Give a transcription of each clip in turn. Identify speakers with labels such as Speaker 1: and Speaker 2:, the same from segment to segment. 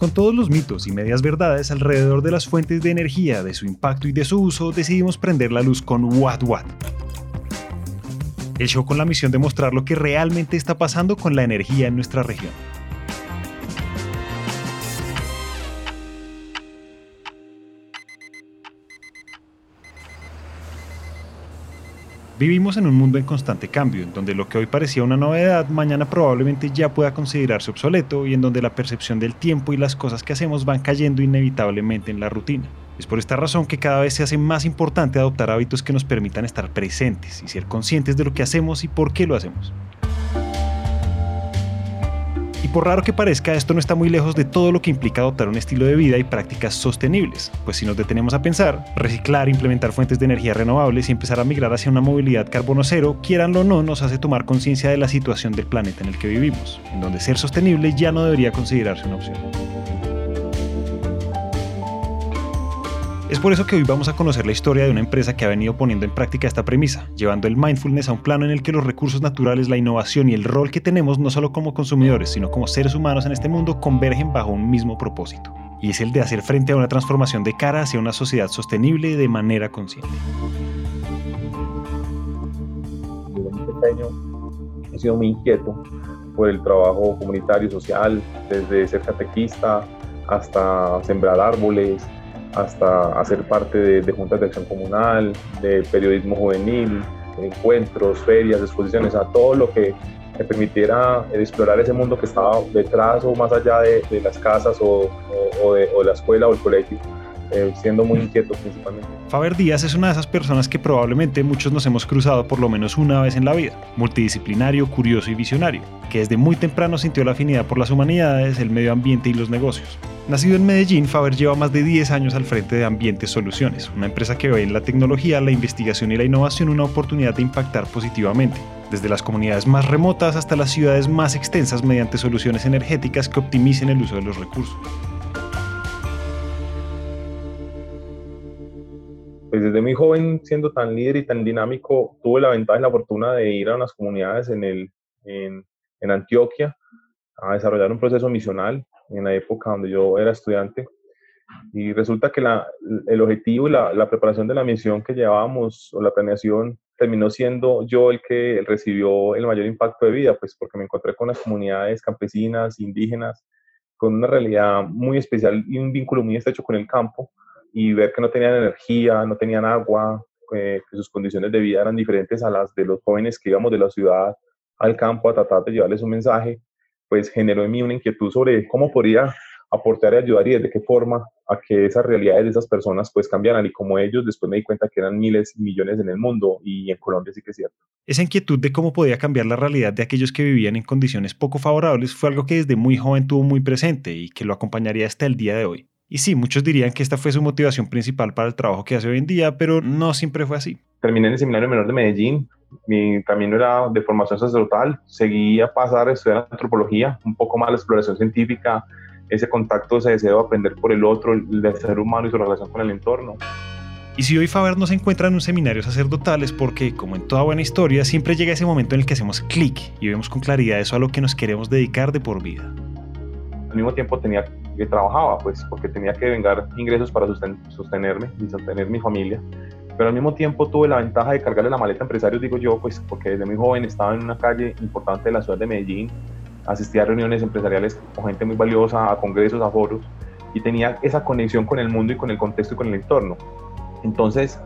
Speaker 1: Con todos los mitos y medias verdades alrededor de las fuentes de energía, de su impacto y de su uso, decidimos prender la luz con What What. El show con la misión de mostrar lo que realmente está pasando con la energía en nuestra región. Vivimos en un mundo en constante cambio, en donde lo que hoy parecía una novedad, mañana probablemente ya pueda considerarse obsoleto y en donde la percepción del tiempo y las cosas que hacemos van cayendo inevitablemente en la rutina. Es por esta razón que cada vez se hace más importante adoptar hábitos que nos permitan estar presentes y ser conscientes de lo que hacemos y por qué lo hacemos por raro que parezca, esto no está muy lejos de todo lo que implica adoptar un estilo de vida y prácticas sostenibles, pues si nos detenemos a pensar, reciclar, implementar fuentes de energía renovables y empezar a migrar hacia una movilidad carbono cero, quieranlo o no, nos hace tomar conciencia de la situación del planeta en el que vivimos, en donde ser sostenible ya no debería considerarse una opción. Es por eso que hoy vamos a conocer la historia de una empresa que ha venido poniendo en práctica esta premisa, llevando el mindfulness a un plano en el que los recursos naturales, la innovación y el rol que tenemos no solo como consumidores, sino como seres humanos en este mundo convergen bajo un mismo propósito, y es el de hacer frente a una transformación de cara hacia una sociedad sostenible de manera consciente.
Speaker 2: Desde muy he sido muy inquieto por el trabajo comunitario, social, desde ser catequista hasta sembrar árboles, hasta hacer parte de, juntas de acción comunal, de periodismo juvenil, encuentros, ferias, exposiciones, a todo lo que me permitiera explorar ese mundo que estaba detrás o más allá de, las casas o, de, o la escuela o el colegio. Eh, siendo muy inquieto principalmente.
Speaker 1: Faber Díaz es una de esas personas que probablemente muchos nos hemos cruzado por lo menos una vez en la vida, multidisciplinario, curioso y visionario, que desde muy temprano sintió la afinidad por las humanidades, el medio ambiente y los negocios. Nacido en Medellín, Faber lleva más de 10 años al frente de Ambientes Soluciones, una empresa que ve en la tecnología, la investigación y la innovación una oportunidad de impactar positivamente, desde las comunidades más remotas hasta las ciudades más extensas mediante soluciones energéticas que optimicen el uso de los recursos.
Speaker 2: Pues desde muy joven, siendo tan líder y tan dinámico, tuve la ventaja y la fortuna de ir a unas comunidades en, el, en, Antioquia a desarrollar un proceso misional en la época donde yo era estudiante. Y resulta que el objetivo y la, la, preparación de la misión que llevábamos o la planeación terminó siendo yo el que recibió el mayor impacto de vida, pues porque me encontré con las comunidades campesinas, indígenas, con una realidad muy especial y un vínculo muy estrecho con el campo y ver que no tenían energía, no tenían agua, eh, que sus condiciones de vida eran diferentes a las de los jóvenes que íbamos de la ciudad al campo a tratar de llevarles un mensaje, pues generó en mí una inquietud sobre cómo podría aportar y ayudar y de qué forma a que esas realidades de esas personas pues cambiaran y como ellos después me di cuenta que eran miles y millones en el mundo y en Colombia sí que es cierto.
Speaker 1: Esa inquietud de cómo podía cambiar la realidad de aquellos que vivían en condiciones poco favorables fue algo que desde muy joven tuvo muy presente y que lo acompañaría hasta el día de hoy. Y sí, muchos dirían que esta fue su motivación principal para el trabajo que hace hoy en día, pero no siempre fue así.
Speaker 2: Terminé en el Seminario Menor de Medellín, mi camino era de formación sacerdotal, seguí a pasar a estudiar antropología, un poco más la exploración científica, ese contacto, ese deseo de aprender por el otro, el ser humano y su relación con el entorno.
Speaker 1: Y si hoy Faber no se encuentra en un seminario sacerdotal es porque, como en toda buena historia, siempre llega ese momento en el que hacemos clic y vemos con claridad eso a lo que nos queremos dedicar de por vida.
Speaker 2: Al mismo tiempo tenía que trabajaba, pues porque tenía que vengar ingresos para sostenerme y sostener mi familia. Pero al mismo tiempo tuve la ventaja de cargarle la maleta a empresarios, digo yo, pues porque desde muy joven estaba en una calle importante de la ciudad de Medellín, asistía a reuniones empresariales con gente muy valiosa, a congresos, a foros, y tenía esa conexión con el mundo y con el contexto y con el entorno. Entonces,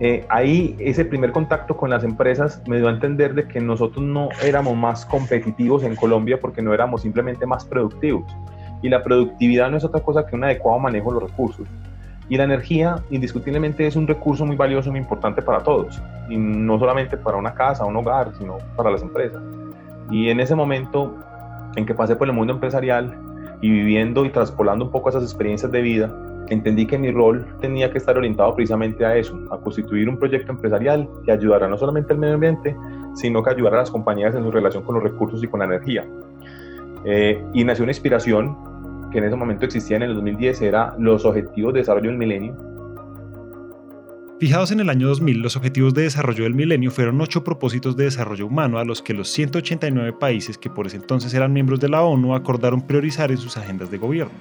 Speaker 2: eh, ahí ese primer contacto con las empresas me dio a entender de que nosotros no éramos más competitivos en Colombia porque no éramos simplemente más productivos, y la productividad no es otra cosa que un adecuado manejo de los recursos. Y la energía indiscutiblemente es un recurso muy valioso, muy importante para todos, y no solamente para una casa, un hogar, sino para las empresas. Y en ese momento en que pasé por el mundo empresarial y viviendo y traspolando un poco esas experiencias de vida, entendí que mi rol tenía que estar orientado precisamente a eso, a constituir un proyecto empresarial que ayudara no solamente al medio ambiente, sino que ayudara a las compañías en su relación con los recursos y con la energía. Eh, y nació una inspiración que en ese momento existía en el 2010, era los Objetivos de Desarrollo del Milenio.
Speaker 1: Fijados en el año 2000, los Objetivos de Desarrollo del Milenio fueron ocho propósitos de desarrollo humano a los que los 189 países que por ese entonces eran miembros de la ONU acordaron priorizar en sus agendas de gobierno.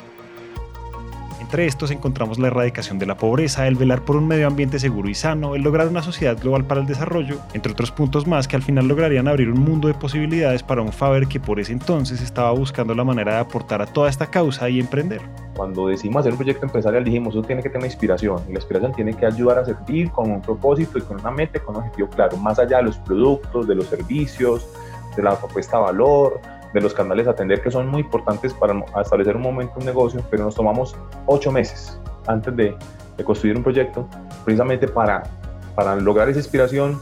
Speaker 1: Entre estos encontramos la erradicación de la pobreza, el velar por un medio ambiente seguro y sano, el lograr una sociedad global para el desarrollo, entre otros puntos más que al final lograrían abrir un mundo de posibilidades para un Faber que por ese entonces estaba buscando la manera de aportar a toda esta causa y emprender.
Speaker 2: Cuando decidimos hacer un proyecto empresarial dijimos, eso tiene que tener inspiración y la inspiración tiene que ayudar a servir con un propósito y con una meta, con un objetivo claro, más allá de los productos, de los servicios, de la propuesta de valor, de los canales a atender que son muy importantes para establecer un momento, un negocio, pero nos tomamos ocho meses antes de, construir un proyecto precisamente para, para lograr esa inspiración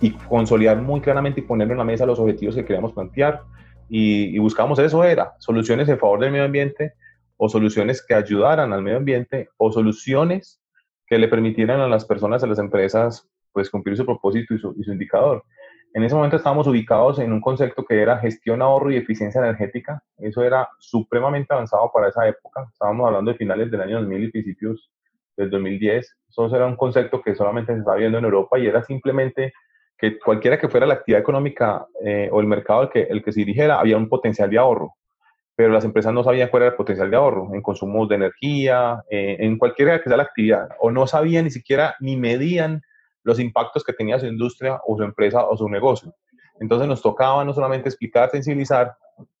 Speaker 2: y consolidar muy claramente y poner en la mesa los objetivos que queríamos plantear y, y buscamos eso, era soluciones en favor del medio ambiente o soluciones que ayudaran al medio ambiente o soluciones que le permitieran a las personas, a las empresas, pues cumplir su propósito y su, y su indicador. En ese momento estábamos ubicados en un concepto que era gestión, ahorro y eficiencia energética. Eso era supremamente avanzado para esa época. Estábamos hablando de finales del año 2000 y principios del 2010. Eso era un concepto que solamente se estaba viendo en Europa y era simplemente que cualquiera que fuera la actividad económica eh, o el mercado el que, el que se dirigiera, había un potencial de ahorro. Pero las empresas no sabían cuál era el potencial de ahorro en consumos de energía, eh, en cualquiera que sea la actividad, o no sabían ni siquiera ni medían los impactos que tenía su industria o su empresa o su negocio. Entonces nos tocaba no solamente explicar, sensibilizar,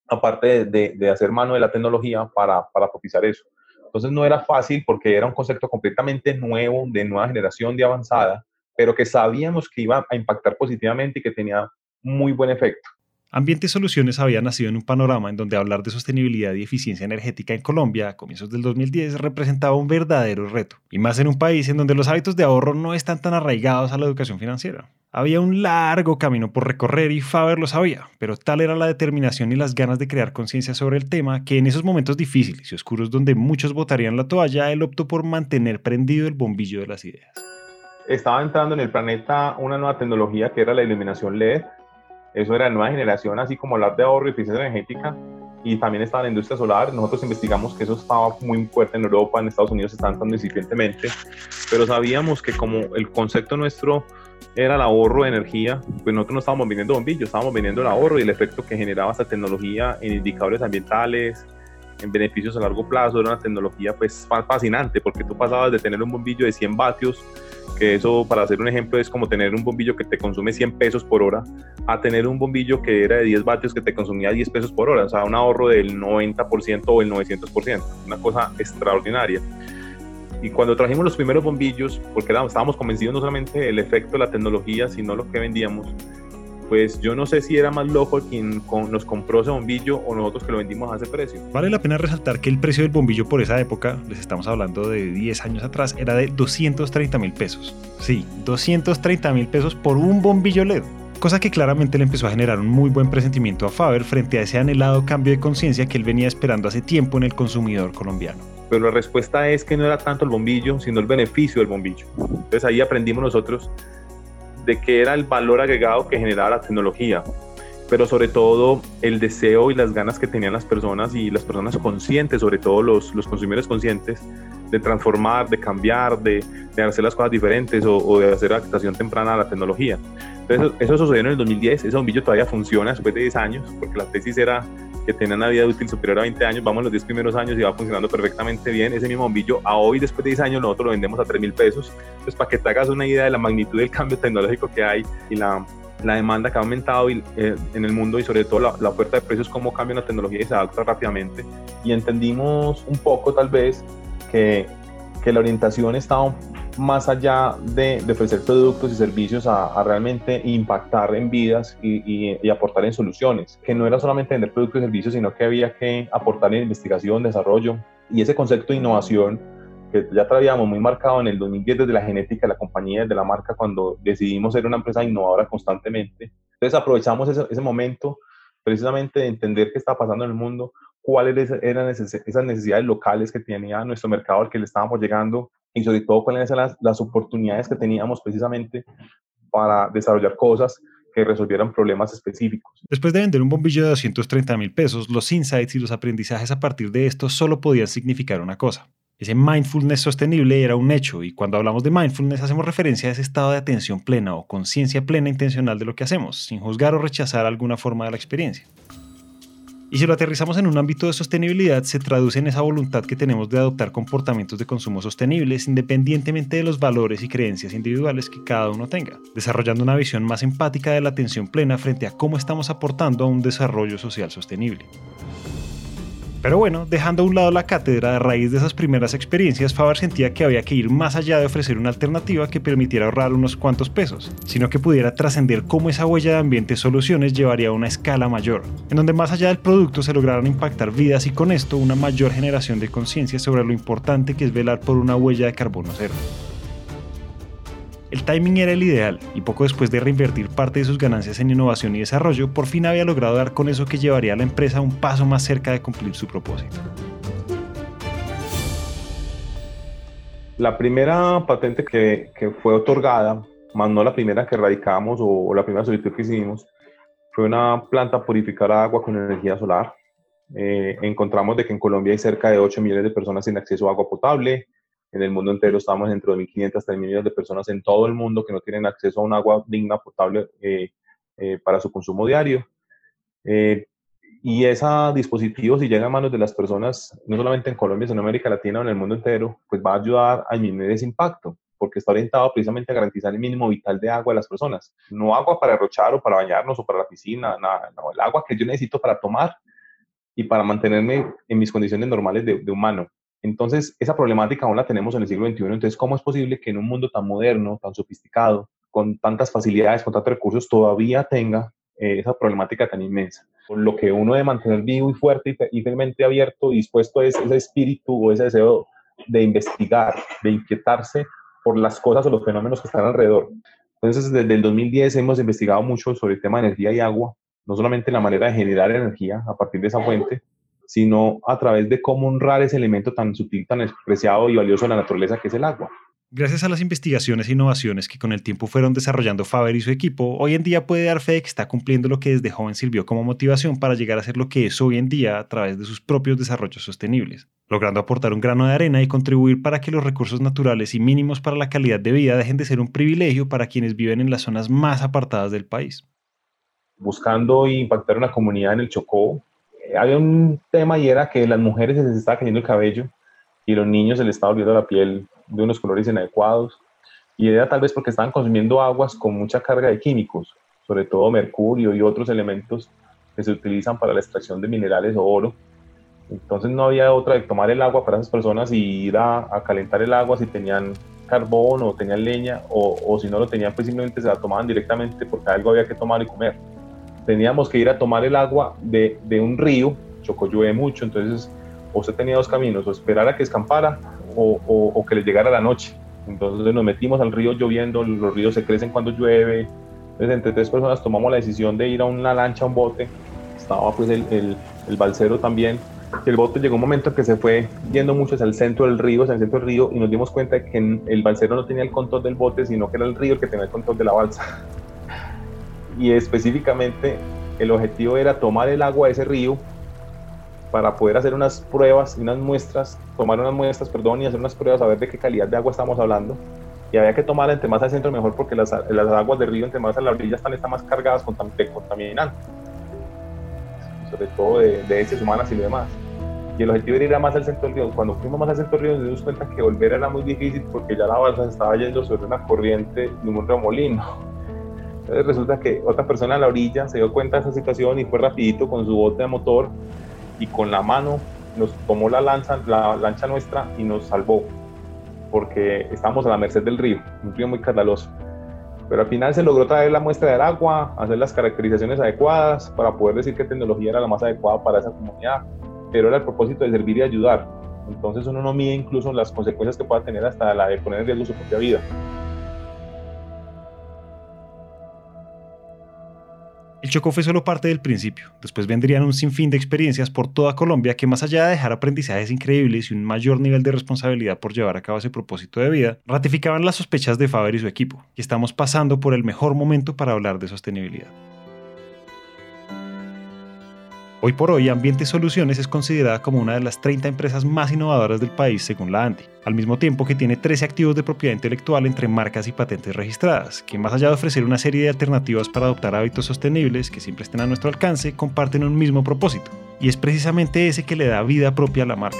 Speaker 2: aparte de, de, hacer mano de la tecnología para, para propiciar eso. Entonces no era fácil porque era un concepto completamente nuevo, de nueva generación, de avanzada, pero que sabíamos que iba a impactar positivamente y que tenía muy buen efecto.
Speaker 1: Ambiente Soluciones había nacido en un panorama en donde hablar de sostenibilidad y eficiencia energética en Colombia a comienzos del 2010 representaba un verdadero reto, y más en un país en donde los hábitos de ahorro no están tan arraigados a la educación financiera. Había un largo camino por recorrer y Faber lo sabía, pero tal era la determinación y las ganas de crear conciencia sobre el tema que en esos momentos difíciles y oscuros donde muchos votarían la toalla, él optó por mantener prendido el bombillo de las ideas.
Speaker 2: Estaba entrando en el planeta una nueva tecnología que era la iluminación LED, eso era nueva generación, así como hablar de ahorro y eficiencia energética. Y también estaba la industria solar. Nosotros investigamos que eso estaba muy fuerte en Europa, en Estados Unidos están tan incipientemente. Pero sabíamos que como el concepto nuestro era el ahorro de energía, pues nosotros no estábamos vendiendo bombillos, estábamos vendiendo el ahorro y el efecto que generaba esta tecnología en indicadores ambientales, en beneficios a largo plazo. Era una tecnología pues fascinante porque tú pasabas de tener un bombillo de 100 vatios que eso, para hacer un ejemplo, es como tener un bombillo que te consume 100 pesos por hora, a tener un bombillo que era de 10 vatios que te consumía 10 pesos por hora, o sea, un ahorro del 90% o el 900%, una cosa extraordinaria. Y cuando trajimos los primeros bombillos, porque estábamos convencidos no solamente del efecto de la tecnología, sino lo que vendíamos, pues yo no sé si era más loco quien nos compró ese bombillo o nosotros que lo vendimos a ese precio.
Speaker 1: Vale la pena resaltar que el precio del bombillo por esa época, les estamos hablando de 10 años atrás, era de 230 mil pesos. Sí, 230 mil pesos por un bombillo LED. Cosa que claramente le empezó a generar un muy buen presentimiento a Faber frente a ese anhelado cambio de conciencia que él venía esperando hace tiempo en el consumidor colombiano.
Speaker 2: Pero la respuesta es que no era tanto el bombillo, sino el beneficio del bombillo. Entonces ahí aprendimos nosotros de qué era el valor agregado que generaba la tecnología, pero sobre todo el deseo y las ganas que tenían las personas y las personas conscientes, sobre todo los, los consumidores conscientes, de transformar, de cambiar, de, de hacer las cosas diferentes o, de hacer adaptación temprana a la tecnología. Entonces, eso, sucedió en el 2010, ese bombillo todavía funciona después de 10 años, porque la tesis era que tenía una vida útil superior a 20 años, vamos los 10 primeros años y va funcionando perfectamente bien. Ese mismo bombillo, a hoy, después de 10 años, nosotros lo vendemos a 3 mil pesos. Entonces, para que te hagas una idea de la magnitud del cambio tecnológico que hay y la, la demanda que ha aumentado y, eh, en el mundo y sobre todo la, la, oferta de precios, cómo cambia la tecnología y se adapta rápidamente. Y entendimos un poco tal vez que, que la orientación estaba más allá de, de ofrecer productos y servicios a, a realmente impactar en vidas y, y, y, aportar en soluciones, que no era solamente vender productos y servicios, sino que había que aportar en investigación, desarrollo y ese concepto de innovación que ya traíamos muy marcado en el 2010 desde la genética de la compañía, desde la marca, cuando decidimos ser una empresa innovadora constantemente. Entonces aprovechamos ese, ese momento precisamente de entender qué está pasando en el mundo, cuáles eran esas necesidades locales que tenía nuestro mercado al que le estábamos llegando y sobre todo cuáles eran las, las oportunidades que teníamos precisamente para desarrollar cosas que resolvieran problemas específicos.
Speaker 1: Después de vender un bombillo de 230 mil pesos, los insights y los aprendizajes a partir de esto solo podían significar una cosa. Ese mindfulness sostenible era un hecho y cuando hablamos de mindfulness hacemos referencia a ese estado de atención plena o conciencia plena intencional de lo que hacemos, sin juzgar o rechazar alguna forma de la experiencia. Y si lo aterrizamos en un ámbito de sostenibilidad, se traduce en esa voluntad que tenemos de adoptar comportamientos de consumo sostenibles independientemente de los valores y creencias individuales que cada uno tenga, desarrollando una visión más empática de la atención plena frente a cómo estamos aportando a un desarrollo social sostenible. Pero bueno, dejando a un lado la cátedra, a raíz de esas primeras experiencias, Faber sentía que había que ir más allá de ofrecer una alternativa que permitiera ahorrar unos cuantos pesos, sino que pudiera trascender cómo esa huella de ambiente soluciones llevaría a una escala mayor, en donde más allá del producto se lograran impactar vidas y con esto una mayor generación de conciencia sobre lo importante que es velar por una huella de carbono cero. El timing era el ideal y poco después de reinvertir parte de sus ganancias en innovación y desarrollo, por fin había logrado dar con eso que llevaría a la empresa un paso más cerca de cumplir su propósito.
Speaker 2: La primera patente que, fue otorgada, más no la primera que radicamos o, la primera solicitud que hicimos, fue una planta purificadora agua con energía solar. Eh, encontramos de que en Colombia hay cerca de 8 millones de personas sin acceso a agua potable, en el mundo entero estamos entre 2.500 hasta 3 millones de personas en todo el mundo que no tienen acceso a un agua digna, potable eh, eh, para su consumo diario. Eh, y ese dispositivo, si llega a manos de las personas, no solamente en Colombia, sino en América Latina o en el mundo entero, pues va a ayudar a disminuir ese impacto, porque está orientado precisamente a garantizar el mínimo vital de agua de las personas. No agua para derrochar o para bañarnos o para la piscina, nada, no, el agua que yo necesito para tomar y para mantenerme en mis condiciones normales de, de humano. Entonces, esa problemática aún la tenemos en el siglo XXI. Entonces, ¿cómo es posible que en un mundo tan moderno, tan sofisticado, con tantas facilidades, con tantos recursos, todavía tenga eh, esa problemática tan inmensa? Lo que uno debe mantener vivo y fuerte y, firmemente abierto y dispuesto es ese espíritu o ese deseo de investigar, de inquietarse por las cosas o los fenómenos que están alrededor. Entonces, desde el 2010 hemos investigado mucho sobre el tema de energía y agua, no solamente la manera de generar energía a partir de esa fuente, sino a través de cómo honrar ese elemento tan sutil, tan despreciado y valioso de la naturaleza que es el agua.
Speaker 1: Gracias a las investigaciones e innovaciones que con el tiempo fueron desarrollando Faber y su equipo, hoy en día puede dar fe de que está cumpliendo lo que desde joven sirvió como motivación para llegar a ser lo que es hoy en día a través de sus propios desarrollos sostenibles, logrando aportar un grano de arena y contribuir para que los recursos naturales y mínimos para la calidad de vida dejen de ser un privilegio para quienes viven en las zonas más apartadas del país.
Speaker 2: Buscando impactar una comunidad en el Chocó, había un tema y era que las mujeres se les estaba cayendo el cabello y los niños se les estaba volviendo la piel de unos colores inadecuados. Y era tal vez porque estaban consumiendo aguas con mucha carga de químicos, sobre todo mercurio y otros elementos que se utilizan para la extracción de minerales o oro. Entonces no había otra de tomar el agua para esas personas y ir a, calentar el agua si tenían carbón o tenían leña o, o si no lo tenían pues simplemente se la tomaban directamente porque algo había que tomar y comer teníamos que ir a tomar el agua de, de un río, Chocó llueve mucho, entonces o usted tenía dos caminos, o esperar a que escampara o, o, que le llegara la noche. Entonces nos metimos al río lloviendo, los ríos se crecen cuando llueve. Entonces entre tres personas tomamos la decisión de ir a una lancha, un bote. Estaba pues el, el, el balsero también. El bote llegó un momento que se fue yendo mucho hacia el centro del río, hacia el centro del río, y nos dimos cuenta de que el balsero no tenía el control del bote, sino que era el río el que tenía el control de la balsa y específicamente el objetivo era tomar el agua de ese río para poder hacer unas pruebas y unas muestras, tomar unas muestras, perdón, y hacer unas pruebas a ver de qué calidad de agua estamos hablando. Y había que tomarla entre más al centro mejor porque las, las aguas del río entre más a la orilla están, están más cargadas con contaminantes, sobre todo de, de heces humanas y demás. Y el objetivo era ir más al centro del río. Cuando fuimos más al centro del río nos dimos cuenta que volver era muy difícil porque ya la balsa estaba yendo sobre una corriente de un remolino entonces resulta que otra persona a la orilla se dio cuenta de esa situación y fue rapidito con su bote de motor y con la mano nos tomó la lancha, la lancha nuestra y nos salvó porque estábamos a la merced del río, un río muy caudaloso. Pero al final se logró traer la muestra del agua, hacer las caracterizaciones adecuadas para poder decir qué tecnología era la más adecuada para esa comunidad. Pero era el propósito de servir y ayudar. Entonces uno no mide incluso las consecuencias que pueda tener hasta la de poner en riesgo su propia vida.
Speaker 1: El Chocó fue solo parte del principio. Después vendrían un sinfín de experiencias por toda Colombia que más allá de dejar aprendizajes increíbles y un mayor nivel de responsabilidad por llevar a cabo ese propósito de vida, ratificaban las sospechas de Faber y su equipo, y estamos pasando por el mejor momento para hablar de sostenibilidad. Hoy por hoy, Ambiente Soluciones es considerada como una de las 30 empresas más innovadoras del país según la ANDI, al mismo tiempo que tiene 13 activos de propiedad intelectual entre marcas y patentes registradas, que más allá de ofrecer una serie de alternativas para adoptar hábitos sostenibles que siempre estén a nuestro alcance, comparten un mismo propósito, y es precisamente ese que le da vida propia a la marca.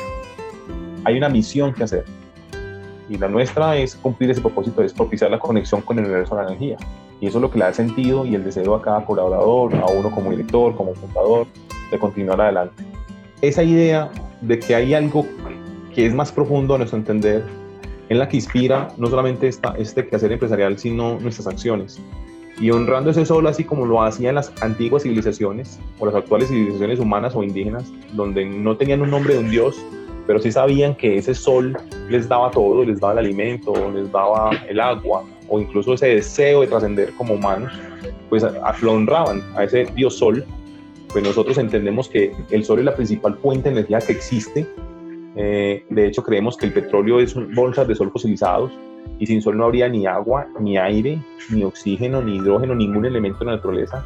Speaker 2: Hay una misión que hacer, y la nuestra es cumplir ese propósito, es propiciar la conexión con el universo de la energía. Y eso es lo que le da sentido y el deseo a cada colaborador, a uno como director, como fundador, de continuar adelante. Esa idea de que hay algo que es más profundo a nuestro entender, en la que inspira no solamente esta, este quehacer empresarial, sino nuestras acciones. Y honrando ese sol así como lo hacían las antiguas civilizaciones o las actuales civilizaciones humanas o indígenas, donde no tenían un nombre de un dios, pero sí sabían que ese sol les daba todo, les daba el alimento, les daba el agua, o incluso ese deseo de trascender como humanos, pues lo honraban a ese dios sol pues nosotros entendemos que el sol es la principal fuente de energía que existe. Eh, de hecho, creemos que el petróleo es bolsas de sol fosilizados y sin sol no habría ni agua, ni aire, ni oxígeno, ni hidrógeno, ningún elemento de la naturaleza.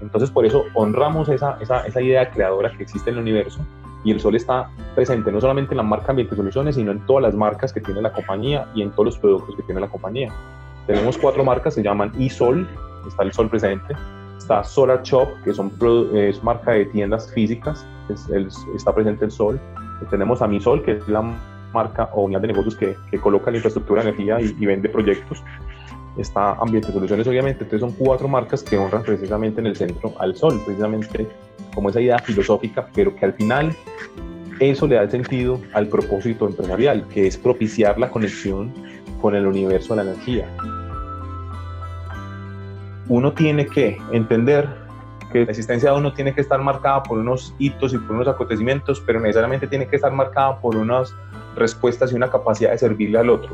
Speaker 2: Entonces, por eso honramos esa, esa, esa idea creadora que existe en el universo y el sol está presente no solamente en la marca Ambiente Soluciones, sino en todas las marcas que tiene la compañía y en todos los productos que tiene la compañía. Tenemos cuatro marcas, se llaman iSol, está el sol presente, Está Solar Shop, que son, es marca de tiendas físicas, está presente el sol. tenemos a Sol, que es la marca o unidad de negocios que, que coloca la infraestructura de energía y, vende proyectos. Está Ambiente Soluciones, obviamente. Entonces son cuatro marcas que honran precisamente en el centro al sol, precisamente como esa idea filosófica, pero que al final eso le da el sentido al propósito empresarial, que es propiciar la conexión con el universo de la energía uno tiene que entender que la existencia de uno tiene que estar marcada por unos hitos y por unos acontecimientos, pero necesariamente tiene que estar marcada por unas respuestas y una capacidad de servirle al otro.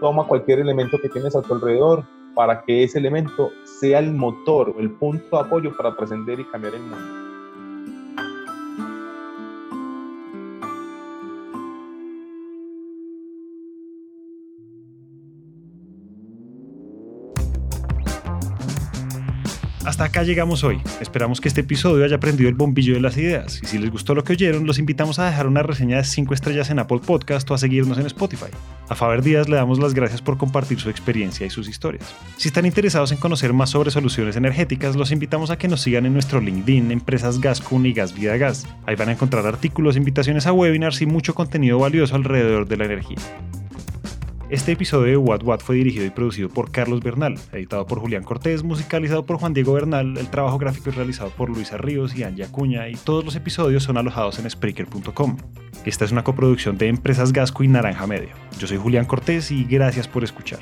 Speaker 2: Toma cualquier elemento que tienes a tu alrededor para que ese elemento sea el motor el punto de apoyo para trascender y cambiar el mundo.
Speaker 1: Hasta acá llegamos hoy. Esperamos que este episodio haya prendido el bombillo de las ideas. Y si les gustó lo que oyeron, los invitamos a dejar una reseña de 5 estrellas en Apple Podcast o a seguirnos en Spotify. A Faber Díaz le damos las gracias por compartir su experiencia y sus historias. Si están interesados en conocer más sobre soluciones energéticas, los invitamos a que nos sigan en nuestro LinkedIn, Empresas Gascun y Gas Vida Gas. Ahí van a encontrar artículos, invitaciones a webinars y mucho contenido valioso alrededor de la energía. Este episodio de What What fue dirigido y producido por Carlos Bernal, editado por Julián Cortés, musicalizado por Juan Diego Bernal, el trabajo gráfico es realizado por Luisa Ríos y Anja Acuña y todos los episodios son alojados en Spreaker.com. Esta es una coproducción de Empresas Gasco y Naranja Media. Yo soy Julián Cortés y gracias por escuchar.